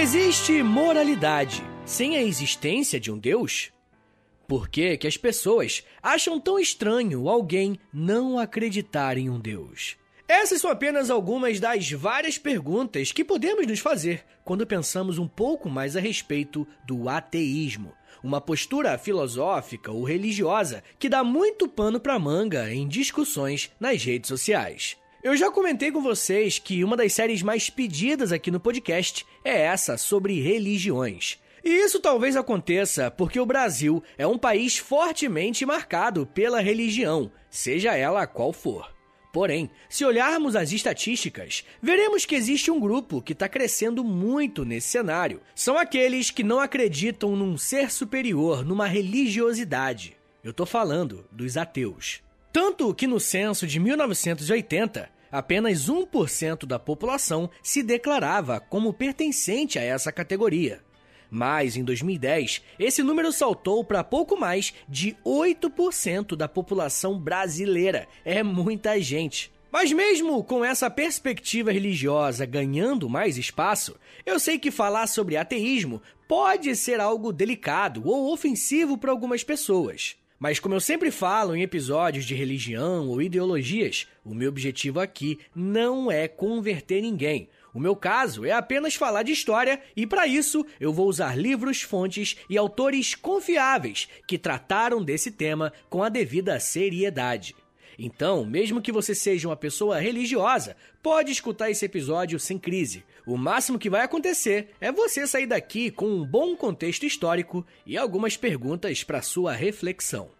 Existe moralidade sem a existência de um Deus? Por que, que as pessoas acham tão estranho alguém não acreditar em um Deus? Essas são apenas algumas das várias perguntas que podemos nos fazer quando pensamos um pouco mais a respeito do ateísmo, uma postura filosófica ou religiosa que dá muito pano para manga em discussões nas redes sociais. Eu já comentei com vocês que uma das séries mais pedidas aqui no podcast é essa sobre religiões. E isso talvez aconteça porque o Brasil é um país fortemente marcado pela religião, seja ela qual for. Porém, se olharmos as estatísticas, veremos que existe um grupo que está crescendo muito nesse cenário. São aqueles que não acreditam num ser superior, numa religiosidade. Eu estou falando dos ateus. Tanto que no censo de 1980, apenas 1% da população se declarava como pertencente a essa categoria. Mas em 2010, esse número saltou para pouco mais de 8% da população brasileira. É muita gente. Mas mesmo com essa perspectiva religiosa ganhando mais espaço, eu sei que falar sobre ateísmo pode ser algo delicado ou ofensivo para algumas pessoas. Mas como eu sempre falo em episódios de religião ou ideologias, o meu objetivo aqui não é converter ninguém. O meu caso é apenas falar de história e para isso eu vou usar livros, fontes e autores confiáveis que trataram desse tema com a devida seriedade. Então, mesmo que você seja uma pessoa religiosa, pode escutar esse episódio sem crise. O máximo que vai acontecer é você sair daqui com um bom contexto histórico e algumas perguntas para sua reflexão.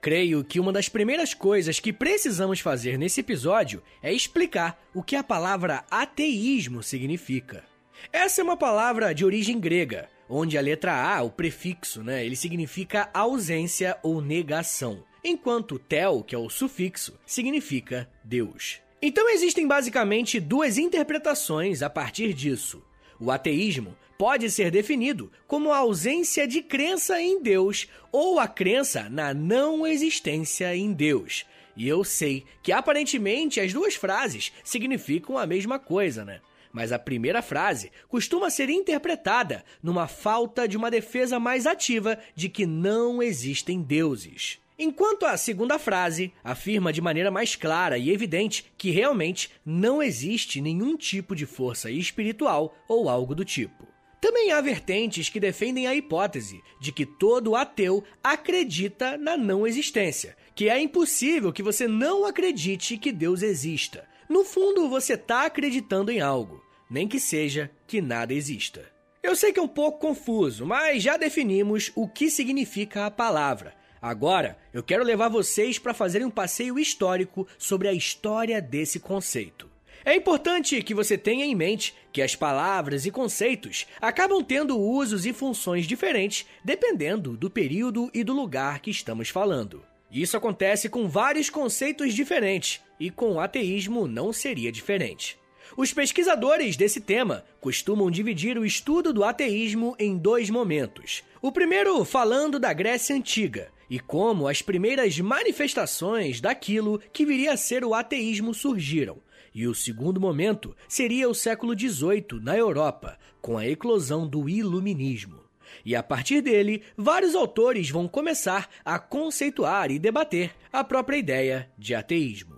Creio que uma das primeiras coisas que precisamos fazer nesse episódio é explicar o que a palavra ateísmo significa. Essa é uma palavra de origem grega, onde a letra A, o prefixo, né, ele significa ausência ou negação enquanto tel, que é o sufixo, significa Deus. Então existem basicamente duas interpretações a partir disso. O ateísmo pode ser definido como a ausência de crença em Deus ou a crença na não existência em Deus. E eu sei que aparentemente as duas frases significam a mesma coisa, né? Mas a primeira frase costuma ser interpretada numa falta de uma defesa mais ativa de que não existem deuses. Enquanto a segunda frase afirma de maneira mais clara e evidente que realmente não existe nenhum tipo de força espiritual ou algo do tipo. Também há vertentes que defendem a hipótese de que todo ateu acredita na não existência, que é impossível que você não acredite que Deus exista. No fundo, você está acreditando em algo, nem que seja que nada exista. Eu sei que é um pouco confuso, mas já definimos o que significa a palavra Agora, eu quero levar vocês para fazerem um passeio histórico sobre a história desse conceito. É importante que você tenha em mente que as palavras e conceitos acabam tendo usos e funções diferentes dependendo do período e do lugar que estamos falando. Isso acontece com vários conceitos diferentes e com o ateísmo não seria diferente. Os pesquisadores desse tema costumam dividir o estudo do ateísmo em dois momentos. O primeiro falando da Grécia Antiga, e como as primeiras manifestações daquilo que viria a ser o ateísmo surgiram. E o segundo momento seria o século XVIII na Europa, com a eclosão do Iluminismo. E a partir dele, vários autores vão começar a conceituar e debater a própria ideia de ateísmo.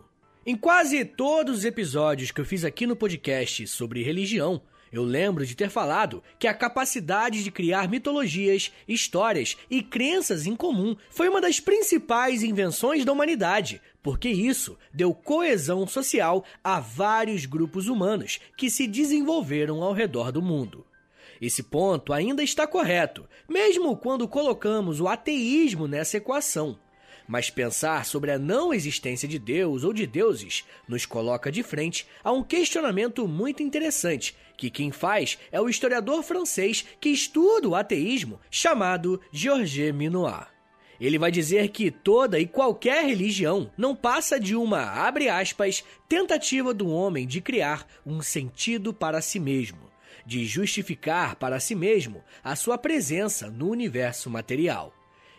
Em quase todos os episódios que eu fiz aqui no podcast sobre religião, eu lembro de ter falado que a capacidade de criar mitologias, histórias e crenças em comum foi uma das principais invenções da humanidade, porque isso deu coesão social a vários grupos humanos que se desenvolveram ao redor do mundo. Esse ponto ainda está correto, mesmo quando colocamos o ateísmo nessa equação. Mas pensar sobre a não existência de Deus ou de deuses nos coloca de frente a um questionamento muito interessante, que quem faz é o historiador francês que estuda o ateísmo, chamado Georges Minoir. Ele vai dizer que toda e qualquer religião não passa de uma, abre aspas, tentativa do homem de criar um sentido para si mesmo, de justificar para si mesmo a sua presença no universo material,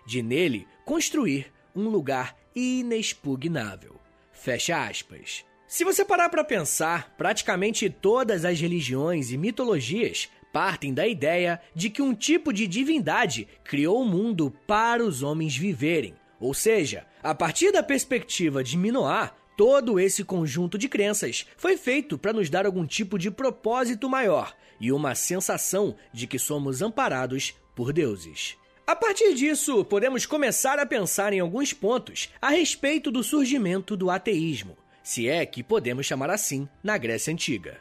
de nele construir um lugar inexpugnável. Fecha aspas. Se você parar para pensar, praticamente todas as religiões e mitologias partem da ideia de que um tipo de divindade criou o mundo para os homens viverem. Ou seja, a partir da perspectiva de Minoá, todo esse conjunto de crenças foi feito para nos dar algum tipo de propósito maior e uma sensação de que somos amparados por deuses. A partir disso, podemos começar a pensar em alguns pontos a respeito do surgimento do ateísmo, se é que podemos chamar assim na Grécia Antiga.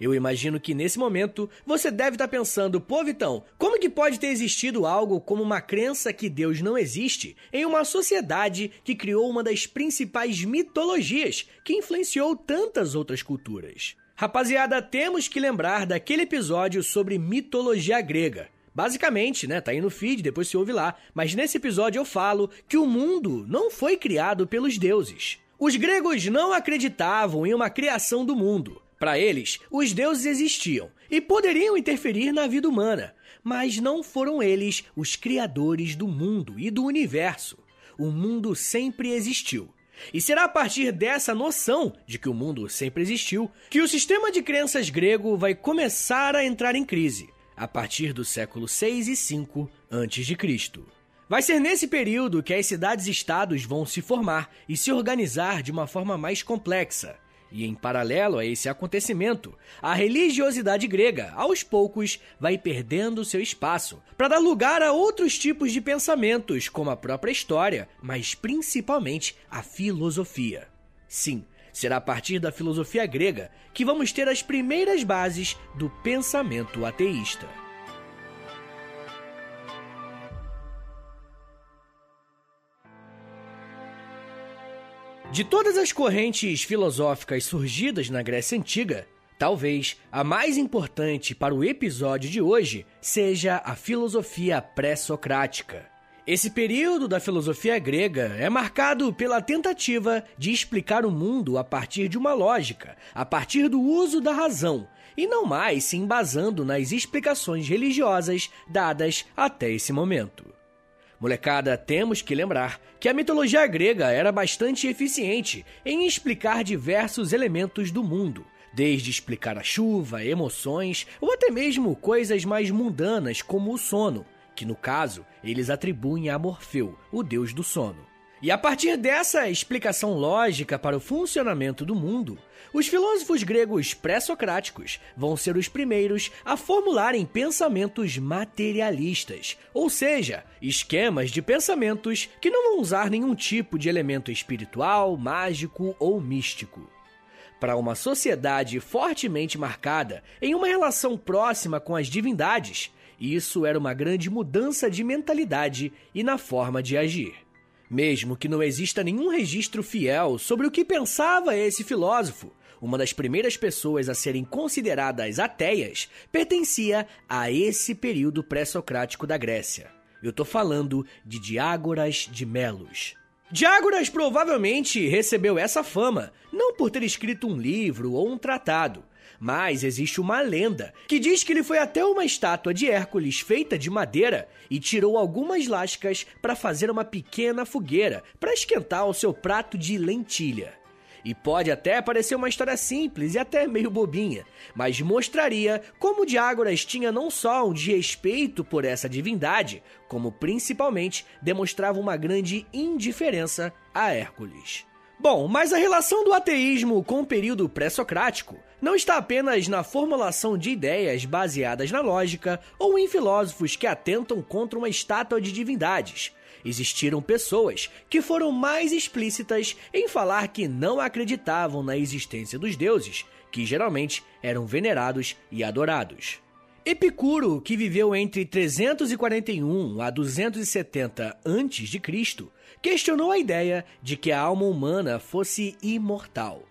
Eu imagino que nesse momento você deve estar pensando, pô, Vitão, como que pode ter existido algo como uma crença que Deus não existe em uma sociedade que criou uma das principais mitologias que influenciou tantas outras culturas? Rapaziada, temos que lembrar daquele episódio sobre mitologia grega, Basicamente, né, tá aí no feed, depois se ouve lá, mas nesse episódio eu falo que o mundo não foi criado pelos deuses. Os gregos não acreditavam em uma criação do mundo. Para eles, os deuses existiam e poderiam interferir na vida humana, mas não foram eles os criadores do mundo e do universo. O mundo sempre existiu. E será a partir dessa noção de que o mundo sempre existiu que o sistema de crenças grego vai começar a entrar em crise a partir do século 6 e 5 a.C. Vai ser nesse período que as cidades-estados vão se formar e se organizar de uma forma mais complexa. E em paralelo a esse acontecimento, a religiosidade grega, aos poucos, vai perdendo seu espaço para dar lugar a outros tipos de pensamentos, como a própria história, mas principalmente a filosofia. Sim, será a partir da filosofia grega que vamos ter as primeiras bases do pensamento ateísta. De todas as correntes filosóficas surgidas na Grécia Antiga, talvez a mais importante para o episódio de hoje seja a filosofia pré-socrática. Esse período da filosofia grega é marcado pela tentativa de explicar o mundo a partir de uma lógica, a partir do uso da razão, e não mais se embasando nas explicações religiosas dadas até esse momento. Molecada, temos que lembrar que a mitologia grega era bastante eficiente em explicar diversos elementos do mundo, desde explicar a chuva, emoções ou até mesmo coisas mais mundanas como o sono que no caso eles atribuem a Morfeu, o deus do sono. E a partir dessa explicação lógica para o funcionamento do mundo, os filósofos gregos pré-socráticos vão ser os primeiros a formularem pensamentos materialistas, ou seja, esquemas de pensamentos que não vão usar nenhum tipo de elemento espiritual, mágico ou místico. Para uma sociedade fortemente marcada em uma relação próxima com as divindades, isso era uma grande mudança de mentalidade e na forma de agir. Mesmo que não exista nenhum registro fiel sobre o que pensava esse filósofo, uma das primeiras pessoas a serem consideradas ateias pertencia a esse período pré-socrático da Grécia. Eu tô falando de Diágoras de Melos. Diágoras provavelmente recebeu essa fama não por ter escrito um livro ou um tratado, mas existe uma lenda que diz que ele foi até uma estátua de Hércules feita de madeira e tirou algumas lascas para fazer uma pequena fogueira para esquentar o seu prato de lentilha. E pode até parecer uma história simples e até meio bobinha, mas mostraria como Diágoras tinha não só um desrespeito por essa divindade, como principalmente demonstrava uma grande indiferença a Hércules. Bom, mas a relação do ateísmo com o período pré-socrático não está apenas na formulação de ideias baseadas na lógica ou em filósofos que atentam contra uma estátua de divindades. Existiram pessoas que foram mais explícitas em falar que não acreditavam na existência dos deuses, que geralmente eram venerados e adorados. Epicuro, que viveu entre 341 a 270 a.C., questionou a ideia de que a alma humana fosse imortal.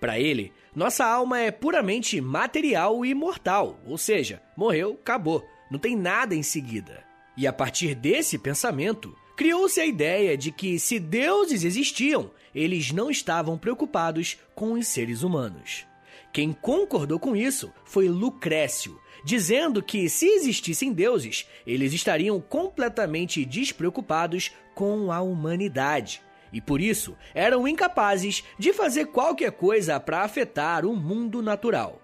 Para ele, nossa alma é puramente material e mortal, ou seja, morreu, acabou, não tem nada em seguida. E a partir desse pensamento, criou-se a ideia de que se deuses existiam, eles não estavam preocupados com os seres humanos. Quem concordou com isso foi Lucrécio, dizendo que se existissem deuses, eles estariam completamente despreocupados com a humanidade. E por isso eram incapazes de fazer qualquer coisa para afetar o mundo natural.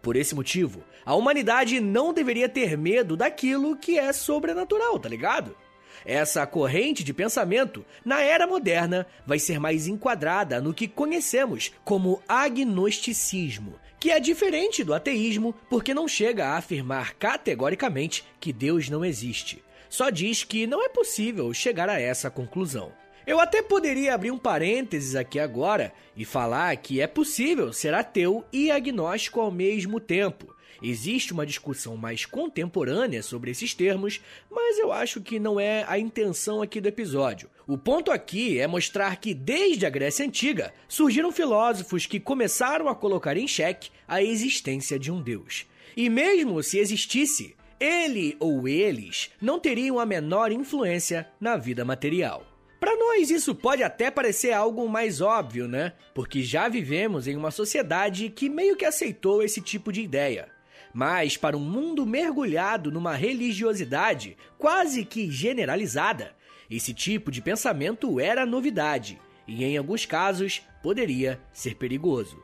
Por esse motivo, a humanidade não deveria ter medo daquilo que é sobrenatural, tá ligado? Essa corrente de pensamento, na era moderna, vai ser mais enquadrada no que conhecemos como agnosticismo, que é diferente do ateísmo porque não chega a afirmar categoricamente que Deus não existe. Só diz que não é possível chegar a essa conclusão. Eu até poderia abrir um parênteses aqui agora e falar que é possível ser ateu e agnóstico ao mesmo tempo. Existe uma discussão mais contemporânea sobre esses termos, mas eu acho que não é a intenção aqui do episódio. O ponto aqui é mostrar que desde a Grécia Antiga surgiram filósofos que começaram a colocar em xeque a existência de um Deus. E mesmo se existisse, ele ou eles não teriam a menor influência na vida material. Para nós, isso pode até parecer algo mais óbvio, né? Porque já vivemos em uma sociedade que meio que aceitou esse tipo de ideia. Mas para um mundo mergulhado numa religiosidade quase que generalizada, esse tipo de pensamento era novidade e, em alguns casos, poderia ser perigoso.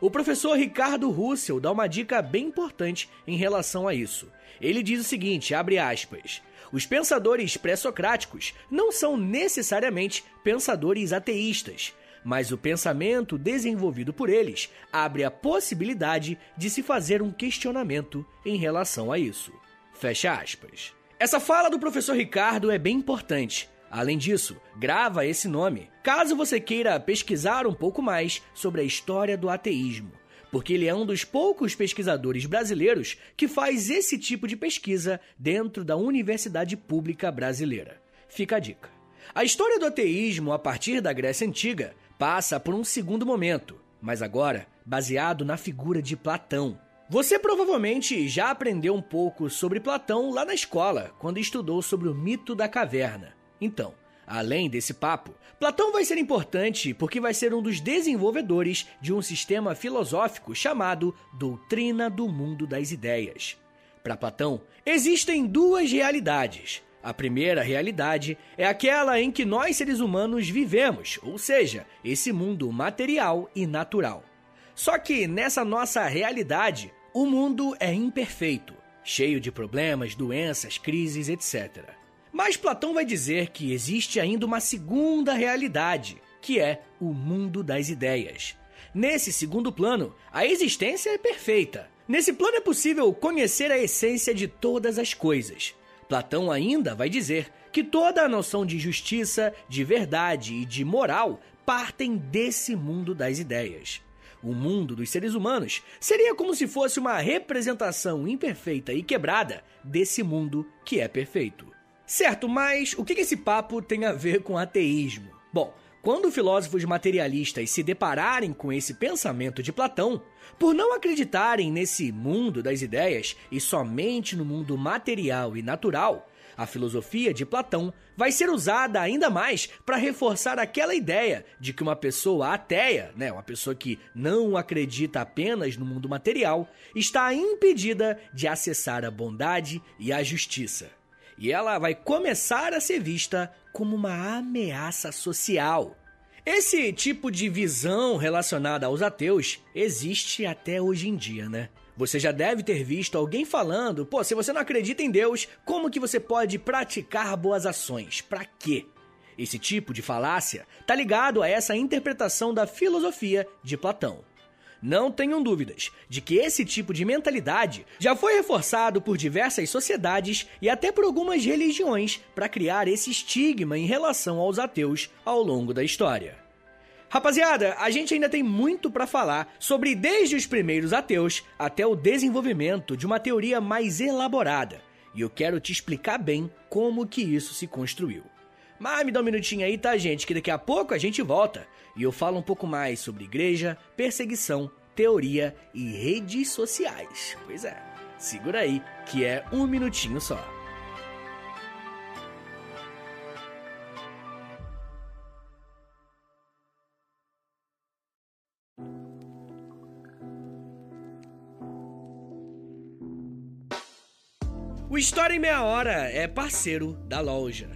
O professor Ricardo Russell dá uma dica bem importante em relação a isso. Ele diz o seguinte, abre aspas: os pensadores pré-socráticos não são necessariamente pensadores ateístas, mas o pensamento desenvolvido por eles abre a possibilidade de se fazer um questionamento em relação a isso. Fecha aspas. Essa fala do professor Ricardo é bem importante. Além disso, grava esse nome, caso você queira pesquisar um pouco mais sobre a história do ateísmo porque ele é um dos poucos pesquisadores brasileiros que faz esse tipo de pesquisa dentro da Universidade Pública Brasileira. Fica a dica. A história do ateísmo a partir da Grécia Antiga passa por um segundo momento, mas agora baseado na figura de Platão. Você provavelmente já aprendeu um pouco sobre Platão lá na escola, quando estudou sobre o mito da caverna. Então, Além desse papo, Platão vai ser importante porque vai ser um dos desenvolvedores de um sistema filosófico chamado Doutrina do Mundo das Ideias. Para Platão, existem duas realidades. A primeira realidade é aquela em que nós seres humanos vivemos, ou seja, esse mundo material e natural. Só que nessa nossa realidade, o mundo é imperfeito, cheio de problemas, doenças, crises, etc. Mas Platão vai dizer que existe ainda uma segunda realidade, que é o mundo das ideias. Nesse segundo plano, a existência é perfeita. Nesse plano é possível conhecer a essência de todas as coisas. Platão ainda vai dizer que toda a noção de justiça, de verdade e de moral partem desse mundo das ideias. O mundo dos seres humanos seria como se fosse uma representação imperfeita e quebrada desse mundo que é perfeito. Certo, mas o que esse papo tem a ver com ateísmo? Bom, quando filósofos materialistas se depararem com esse pensamento de Platão, por não acreditarem nesse mundo das ideias e somente no mundo material e natural, a filosofia de Platão vai ser usada ainda mais para reforçar aquela ideia de que uma pessoa ateia, né, uma pessoa que não acredita apenas no mundo material, está impedida de acessar a bondade e a justiça e ela vai começar a ser vista como uma ameaça social. Esse tipo de visão relacionada aos ateus existe até hoje em dia, né? Você já deve ter visto alguém falando, pô, se você não acredita em Deus, como que você pode praticar boas ações? Para quê? Esse tipo de falácia tá ligado a essa interpretação da filosofia de Platão. Não tenham dúvidas de que esse tipo de mentalidade já foi reforçado por diversas sociedades e até por algumas religiões para criar esse estigma em relação aos ateus ao longo da história. Rapaziada, a gente ainda tem muito para falar sobre desde os primeiros ateus até o desenvolvimento de uma teoria mais elaborada, e eu quero te explicar bem como que isso se construiu. Mas me dá um minutinho aí, tá, gente? Que daqui a pouco a gente volta e eu falo um pouco mais sobre igreja, perseguição, teoria e redes sociais. Pois é, segura aí que é um minutinho só. O História em Meia Hora é parceiro da loja.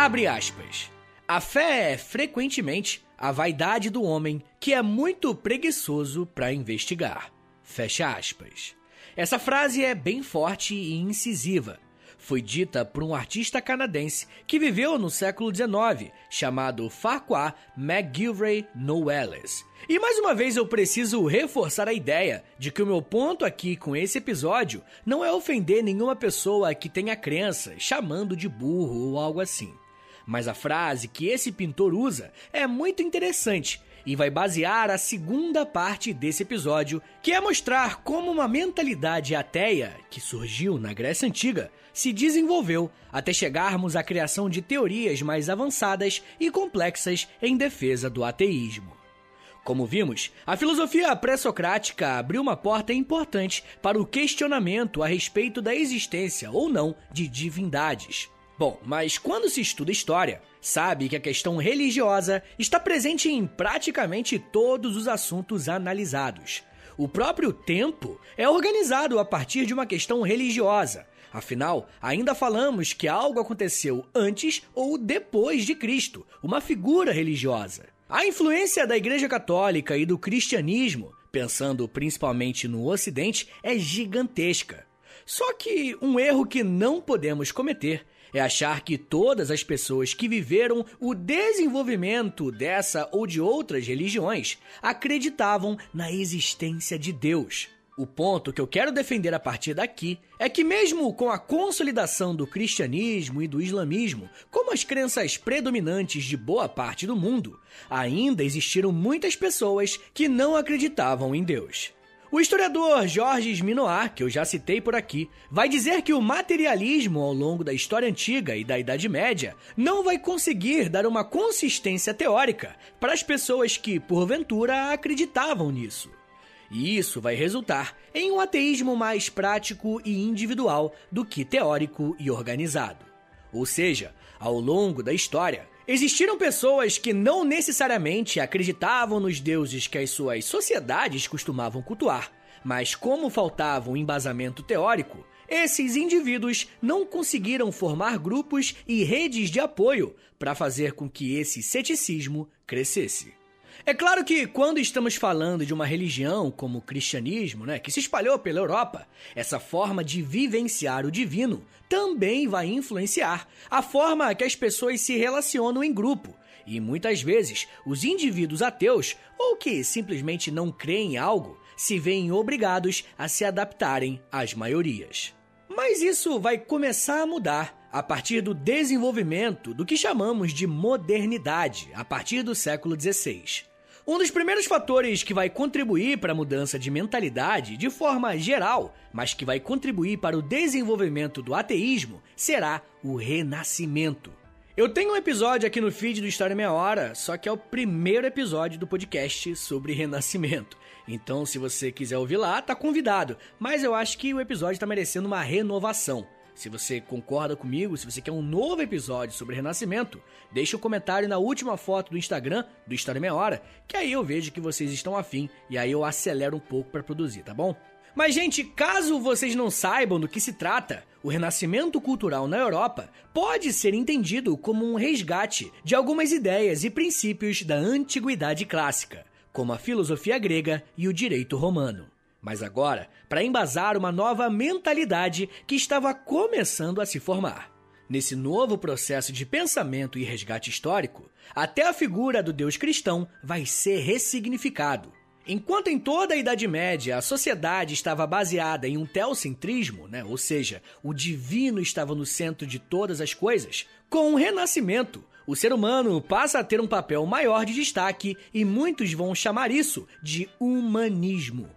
Abre aspas. A fé é frequentemente a vaidade do homem que é muito preguiçoso para investigar. Fecha aspas. Essa frase é bem forte e incisiva foi dita por um artista canadense que viveu no século XIX, chamado Farquhar McGilvray Noelles. E mais uma vez eu preciso reforçar a ideia de que o meu ponto aqui com esse episódio não é ofender nenhuma pessoa que tenha crença, chamando de burro ou algo assim. Mas a frase que esse pintor usa é muito interessante e vai basear a segunda parte desse episódio, que é mostrar como uma mentalidade ateia, que surgiu na Grécia Antiga, se desenvolveu até chegarmos à criação de teorias mais avançadas e complexas em defesa do ateísmo. Como vimos, a filosofia pré-socrática abriu uma porta importante para o questionamento a respeito da existência ou não de divindades. Bom, mas quando se estuda história, sabe que a questão religiosa está presente em praticamente todos os assuntos analisados. O próprio tempo é organizado a partir de uma questão religiosa. Afinal, ainda falamos que algo aconteceu antes ou depois de Cristo, uma figura religiosa. A influência da Igreja Católica e do cristianismo, pensando principalmente no Ocidente, é gigantesca. Só que um erro que não podemos cometer é achar que todas as pessoas que viveram o desenvolvimento dessa ou de outras religiões acreditavam na existência de Deus. O ponto que eu quero defender a partir daqui é que, mesmo com a consolidação do cristianismo e do islamismo como as crenças predominantes de boa parte do mundo, ainda existiram muitas pessoas que não acreditavam em Deus. O historiador Georges Minoir, que eu já citei por aqui, vai dizer que o materialismo ao longo da história antiga e da Idade Média não vai conseguir dar uma consistência teórica para as pessoas que, porventura, acreditavam nisso. E isso vai resultar em um ateísmo mais prático e individual do que teórico e organizado. Ou seja, ao longo da história, Existiram pessoas que não necessariamente acreditavam nos deuses que as suas sociedades costumavam cultuar, mas como faltava um embasamento teórico, esses indivíduos não conseguiram formar grupos e redes de apoio para fazer com que esse ceticismo crescesse. É claro que quando estamos falando de uma religião como o cristianismo, né, que se espalhou pela Europa, essa forma de vivenciar o divino também vai influenciar a forma que as pessoas se relacionam em grupo. E muitas vezes, os indivíduos ateus, ou que simplesmente não creem em algo, se veem obrigados a se adaptarem às maiorias. Mas isso vai começar a mudar a partir do desenvolvimento do que chamamos de modernidade, a partir do século XVI. Um dos primeiros fatores que vai contribuir para a mudança de mentalidade de forma geral, mas que vai contribuir para o desenvolvimento do ateísmo, será o renascimento. Eu tenho um episódio aqui no feed do História Meia Hora, só que é o primeiro episódio do podcast sobre renascimento. Então, se você quiser ouvir lá, tá convidado. Mas eu acho que o episódio está merecendo uma renovação. Se você concorda comigo, se você quer um novo episódio sobre Renascimento, deixe um comentário na última foto do Instagram do História Meia Hora, que aí eu vejo que vocês estão afim e aí eu acelero um pouco para produzir, tá bom? Mas, gente, caso vocês não saibam do que se trata, o renascimento cultural na Europa pode ser entendido como um resgate de algumas ideias e princípios da antiguidade clássica, como a filosofia grega e o direito romano mas agora para embasar uma nova mentalidade que estava começando a se formar. Nesse novo processo de pensamento e resgate histórico, até a figura do Deus cristão vai ser ressignificado. Enquanto em toda a Idade Média a sociedade estava baseada em um teocentrismo, né, ou seja, o divino estava no centro de todas as coisas, com o Renascimento, o ser humano passa a ter um papel maior de destaque e muitos vão chamar isso de humanismo.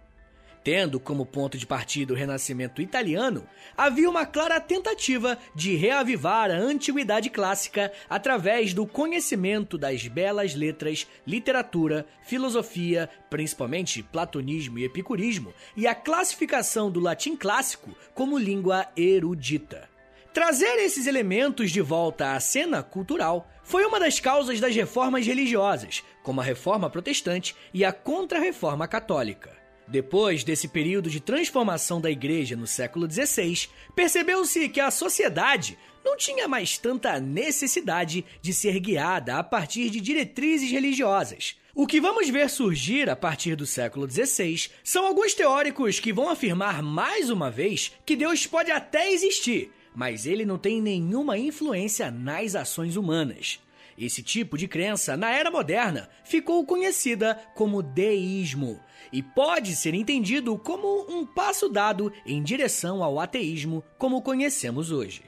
Tendo como ponto de partida o Renascimento italiano, havia uma clara tentativa de reavivar a antiguidade clássica através do conhecimento das belas letras, literatura, filosofia, principalmente platonismo e epicurismo, e a classificação do latim clássico como língua erudita. Trazer esses elementos de volta à cena cultural foi uma das causas das reformas religiosas, como a reforma protestante e a contra-reforma católica. Depois desse período de transformação da igreja no século XVI, percebeu-se que a sociedade não tinha mais tanta necessidade de ser guiada a partir de diretrizes religiosas. O que vamos ver surgir a partir do século XVI são alguns teóricos que vão afirmar mais uma vez que Deus pode até existir, mas ele não tem nenhuma influência nas ações humanas. Esse tipo de crença, na era moderna, ficou conhecida como deísmo e pode ser entendido como um passo dado em direção ao ateísmo como conhecemos hoje.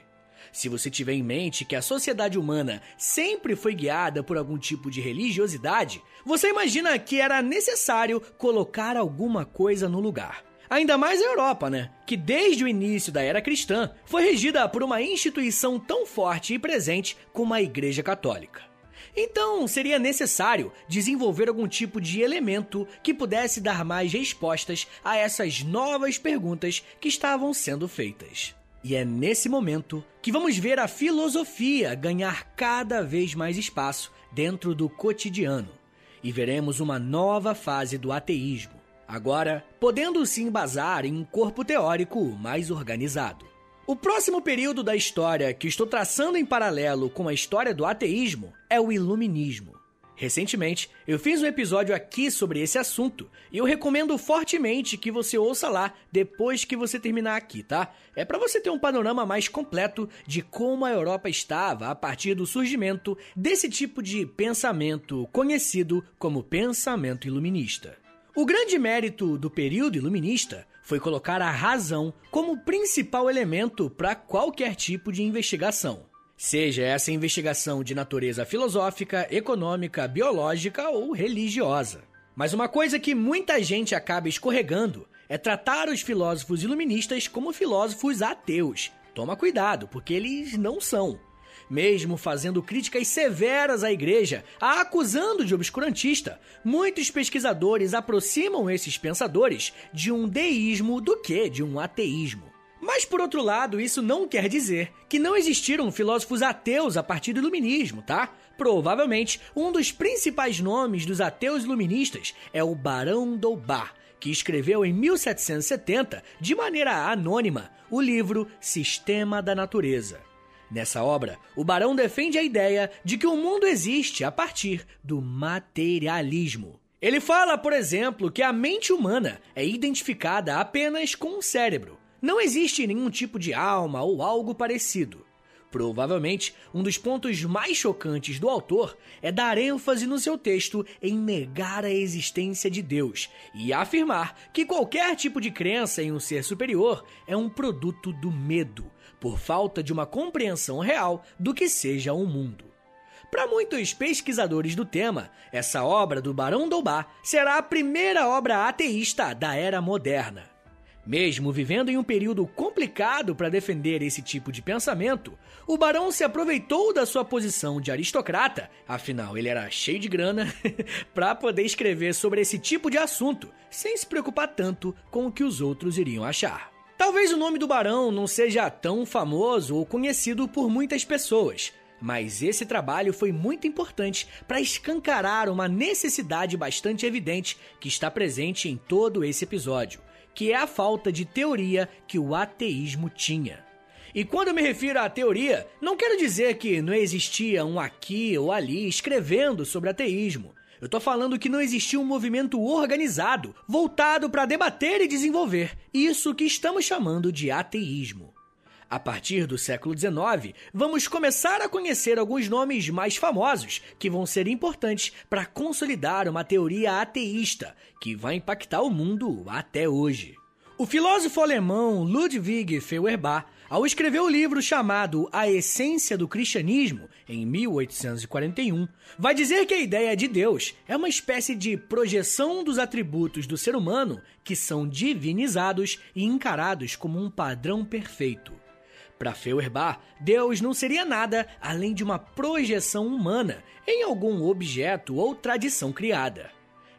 Se você tiver em mente que a sociedade humana sempre foi guiada por algum tipo de religiosidade, você imagina que era necessário colocar alguma coisa no lugar. Ainda mais a Europa, né? Que desde o início da era cristã foi regida por uma instituição tão forte e presente como a Igreja Católica. Então, seria necessário desenvolver algum tipo de elemento que pudesse dar mais respostas a essas novas perguntas que estavam sendo feitas. E é nesse momento que vamos ver a filosofia ganhar cada vez mais espaço dentro do cotidiano e veremos uma nova fase do ateísmo agora podendo se embasar em um corpo teórico mais organizado. O próximo período da história que estou traçando em paralelo com a história do ateísmo é o Iluminismo. Recentemente, eu fiz um episódio aqui sobre esse assunto e eu recomendo fortemente que você ouça lá depois que você terminar aqui, tá? É para você ter um panorama mais completo de como a Europa estava a partir do surgimento desse tipo de pensamento conhecido como pensamento iluminista. O grande mérito do período iluminista foi colocar a razão como principal elemento para qualquer tipo de investigação. Seja essa investigação de natureza filosófica, econômica, biológica ou religiosa. Mas uma coisa que muita gente acaba escorregando é tratar os filósofos iluministas como filósofos ateus. Toma cuidado, porque eles não são mesmo fazendo críticas severas à igreja, a acusando de obscurantista. Muitos pesquisadores aproximam esses pensadores de um deísmo do que de um ateísmo. Mas, por outro lado, isso não quer dizer que não existiram filósofos ateus a partir do iluminismo, tá? Provavelmente, um dos principais nomes dos ateus iluministas é o Barão d'Holbach, que escreveu em 1770, de maneira anônima, o livro Sistema da Natureza. Nessa obra, o Barão defende a ideia de que o mundo existe a partir do materialismo. Ele fala, por exemplo, que a mente humana é identificada apenas com o cérebro. Não existe nenhum tipo de alma ou algo parecido. Provavelmente, um dos pontos mais chocantes do autor é dar ênfase no seu texto em negar a existência de Deus e afirmar que qualquer tipo de crença em um ser superior é um produto do medo, por falta de uma compreensão real do que seja o mundo. Para muitos pesquisadores do tema, essa obra do Barão Doubá será a primeira obra ateísta da era moderna. Mesmo vivendo em um período complicado para defender esse tipo de pensamento, o barão se aproveitou da sua posição de aristocrata, afinal ele era cheio de grana, para poder escrever sobre esse tipo de assunto, sem se preocupar tanto com o que os outros iriam achar. Talvez o nome do barão não seja tão famoso ou conhecido por muitas pessoas, mas esse trabalho foi muito importante para escancarar uma necessidade bastante evidente que está presente em todo esse episódio, que é a falta de teoria que o ateísmo tinha. E quando me refiro à teoria, não quero dizer que não existia um aqui ou ali escrevendo sobre ateísmo. Eu tô falando que não existia um movimento organizado, voltado para debater e desenvolver isso que estamos chamando de ateísmo. A partir do século XIX, vamos começar a conhecer alguns nomes mais famosos que vão ser importantes para consolidar uma teoria ateísta que vai impactar o mundo até hoje. O filósofo alemão Ludwig Feuerbach, ao escrever o livro chamado A Essência do Cristianismo, em 1841, vai dizer que a ideia de Deus é uma espécie de projeção dos atributos do ser humano que são divinizados e encarados como um padrão perfeito. Para Feuerbach, Deus não seria nada além de uma projeção humana em algum objeto ou tradição criada.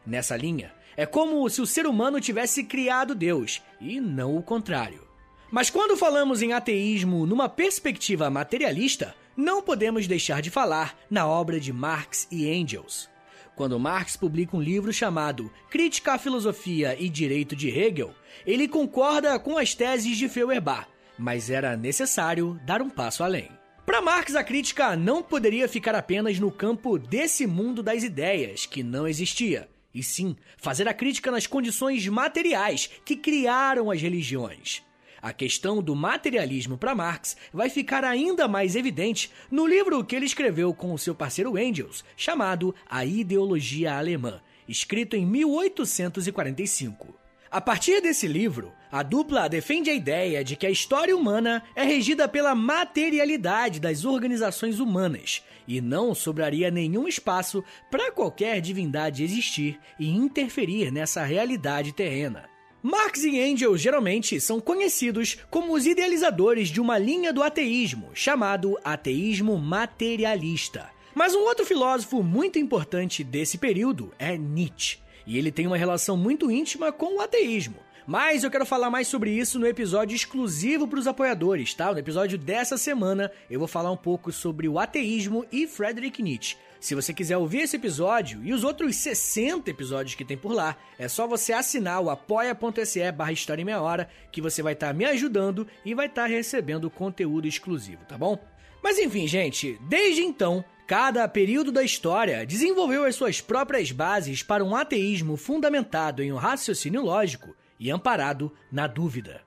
Nessa linha, é como se o ser humano tivesse criado Deus e não o contrário. Mas quando falamos em ateísmo numa perspectiva materialista, não podemos deixar de falar na obra de Marx e Engels. Quando Marx publica um livro chamado Crítica à Filosofia e Direito de Hegel, ele concorda com as teses de Feuerbach mas era necessário dar um passo além. Para Marx, a crítica não poderia ficar apenas no campo desse mundo das ideias, que não existia, e sim fazer a crítica nas condições materiais que criaram as religiões. A questão do materialismo para Marx vai ficar ainda mais evidente no livro que ele escreveu com seu parceiro Engels, chamado A Ideologia Alemã, escrito em 1845. A partir desse livro, a dupla defende a ideia de que a história humana é regida pela materialidade das organizações humanas e não sobraria nenhum espaço para qualquer divindade existir e interferir nessa realidade terrena. Marx e Engels geralmente são conhecidos como os idealizadores de uma linha do ateísmo, chamado ateísmo materialista. Mas um outro filósofo muito importante desse período é Nietzsche e ele tem uma relação muito íntima com o ateísmo. Mas eu quero falar mais sobre isso no episódio exclusivo para os apoiadores, tá? No episódio dessa semana eu vou falar um pouco sobre o ateísmo e Friedrich Nietzsche. Se você quiser ouvir esse episódio e os outros 60 episódios que tem por lá, é só você assinar o apoia.se barra História em Meia Hora, que você vai estar tá me ajudando e vai estar tá recebendo conteúdo exclusivo, tá bom? Mas enfim, gente, desde então, Cada período da história desenvolveu as suas próprias bases para um ateísmo fundamentado em um raciocínio lógico e amparado na dúvida.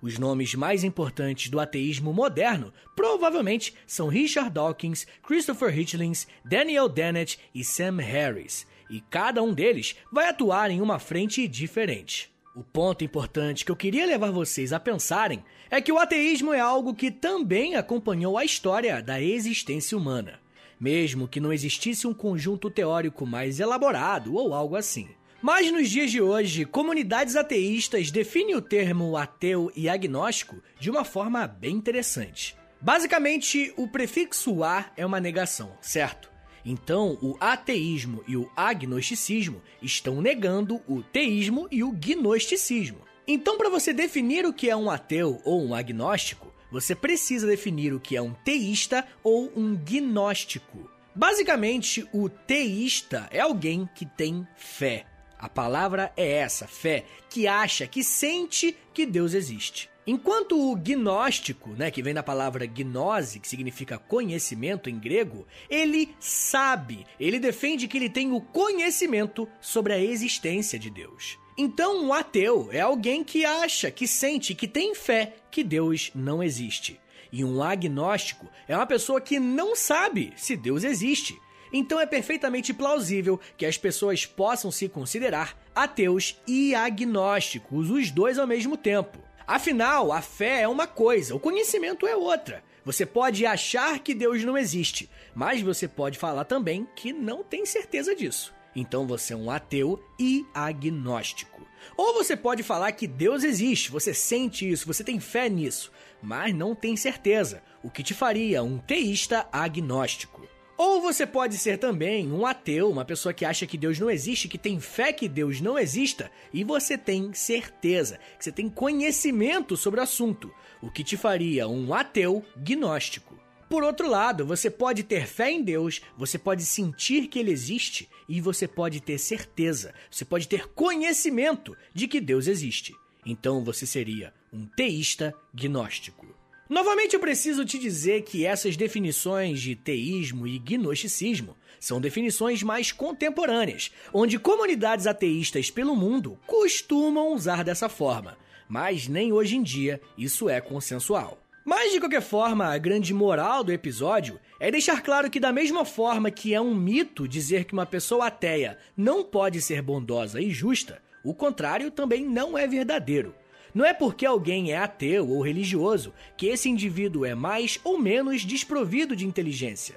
Os nomes mais importantes do ateísmo moderno provavelmente são Richard Dawkins, Christopher Hitchens, Daniel Dennett e Sam Harris, e cada um deles vai atuar em uma frente diferente. O ponto importante que eu queria levar vocês a pensarem é que o ateísmo é algo que também acompanhou a história da existência humana mesmo que não existisse um conjunto teórico mais elaborado ou algo assim. Mas nos dias de hoje, comunidades ateístas definem o termo ateu e agnóstico de uma forma bem interessante. Basicamente, o prefixo a é uma negação, certo? Então, o ateísmo e o agnosticismo estão negando o teísmo e o gnosticismo. Então, para você definir o que é um ateu ou um agnóstico, você precisa definir o que é um teísta ou um gnóstico. Basicamente, o teísta é alguém que tem fé. A palavra é essa, fé, que acha, que sente que Deus existe. Enquanto o gnóstico, né, que vem da palavra gnose, que significa conhecimento em grego, ele sabe, ele defende que ele tem o conhecimento sobre a existência de Deus. Então, um ateu é alguém que acha, que sente, que tem fé que Deus não existe. E um agnóstico é uma pessoa que não sabe se Deus existe. Então é perfeitamente plausível que as pessoas possam se considerar ateus e agnósticos, os dois ao mesmo tempo. Afinal, a fé é uma coisa, o conhecimento é outra. Você pode achar que Deus não existe, mas você pode falar também que não tem certeza disso. Então você é um ateu e agnóstico. Ou você pode falar que Deus existe, você sente isso, você tem fé nisso, mas não tem certeza, o que te faria um teísta agnóstico. Ou você pode ser também um ateu, uma pessoa que acha que Deus não existe, que tem fé que Deus não exista, e você tem certeza, que você tem conhecimento sobre o assunto, o que te faria um ateu gnóstico. Por outro lado, você pode ter fé em Deus, você pode sentir que ele existe e você pode ter certeza, você pode ter conhecimento de que Deus existe. Então você seria um teísta gnóstico. Novamente eu preciso te dizer que essas definições de teísmo e gnosticismo são definições mais contemporâneas, onde comunidades ateístas pelo mundo costumam usar dessa forma, mas nem hoje em dia isso é consensual. Mas de qualquer forma, a grande moral do episódio é deixar claro que, da mesma forma que é um mito dizer que uma pessoa ateia não pode ser bondosa e justa, o contrário também não é verdadeiro. Não é porque alguém é ateu ou religioso que esse indivíduo é mais ou menos desprovido de inteligência.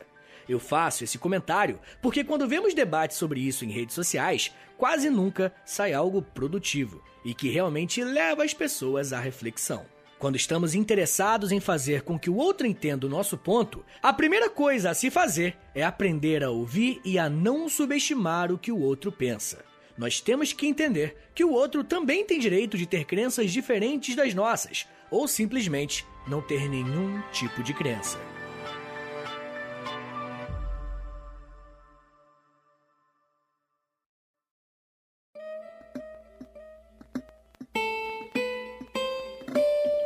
Eu faço esse comentário porque quando vemos debates sobre isso em redes sociais, quase nunca sai algo produtivo e que realmente leva as pessoas à reflexão. Quando estamos interessados em fazer com que o outro entenda o nosso ponto, a primeira coisa a se fazer é aprender a ouvir e a não subestimar o que o outro pensa. Nós temos que entender que o outro também tem direito de ter crenças diferentes das nossas, ou simplesmente não ter nenhum tipo de crença.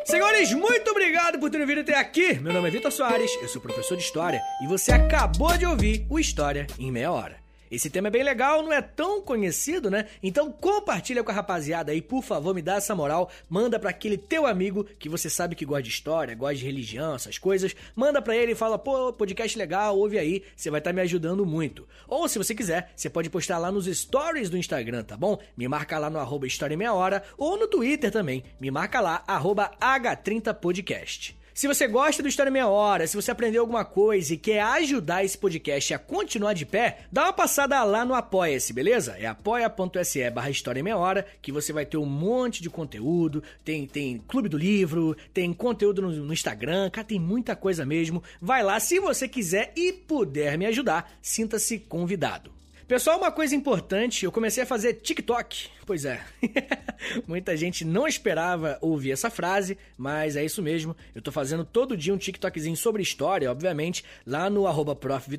Senhores, muito obrigado por terem vindo até aqui. Meu nome é Vitor Soares, eu sou professor de História e você acabou de ouvir o História em Meia Hora. Esse tema é bem legal, não é tão conhecido, né? Então compartilha com a rapaziada aí, por favor, me dá essa moral. Manda para aquele teu amigo que você sabe que gosta de história, gosta de religião, essas coisas. Manda para ele e fala, pô, podcast legal, ouve aí, você vai estar tá me ajudando muito. Ou se você quiser, você pode postar lá nos stories do Instagram, tá bom? Me marca lá no arroba Meia Hora ou no Twitter também. Me marca lá, arroba H30podcast. Se você gosta do História Meia Hora, se você aprendeu alguma coisa e quer ajudar esse podcast a continuar de pé, dá uma passada lá no Apoia-se, beleza? É apoia.se barra História Meia Hora, que você vai ter um monte de conteúdo, tem, tem Clube do Livro, tem conteúdo no, no Instagram, cara, tem muita coisa mesmo. Vai lá, se você quiser e puder me ajudar, sinta-se convidado. Pessoal, uma coisa importante, eu comecei a fazer TikTok. Pois é. Muita gente não esperava ouvir essa frase, mas é isso mesmo. Eu tô fazendo todo dia um TikTokzinho sobre história, obviamente, lá no arroba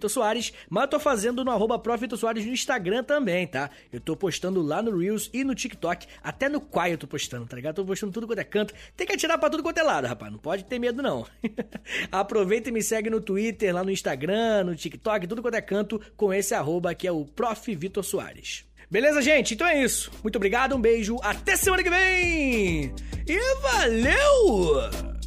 Soares, mas tô fazendo no arroba Soares no Instagram também, tá? Eu tô postando lá no Reels e no TikTok, até no Quai eu tô postando, tá ligado? Tô postando tudo quanto é canto. Tem que atirar pra tudo quanto é lado, rapaz. Não pode ter medo, não. Aproveita e me segue no Twitter, lá no Instagram, no TikTok, tudo quanto é canto, com esse arroba que é o Prof. Vitor Soares. Beleza, gente? Então é isso. Muito obrigado, um beijo, até semana que vem! E valeu!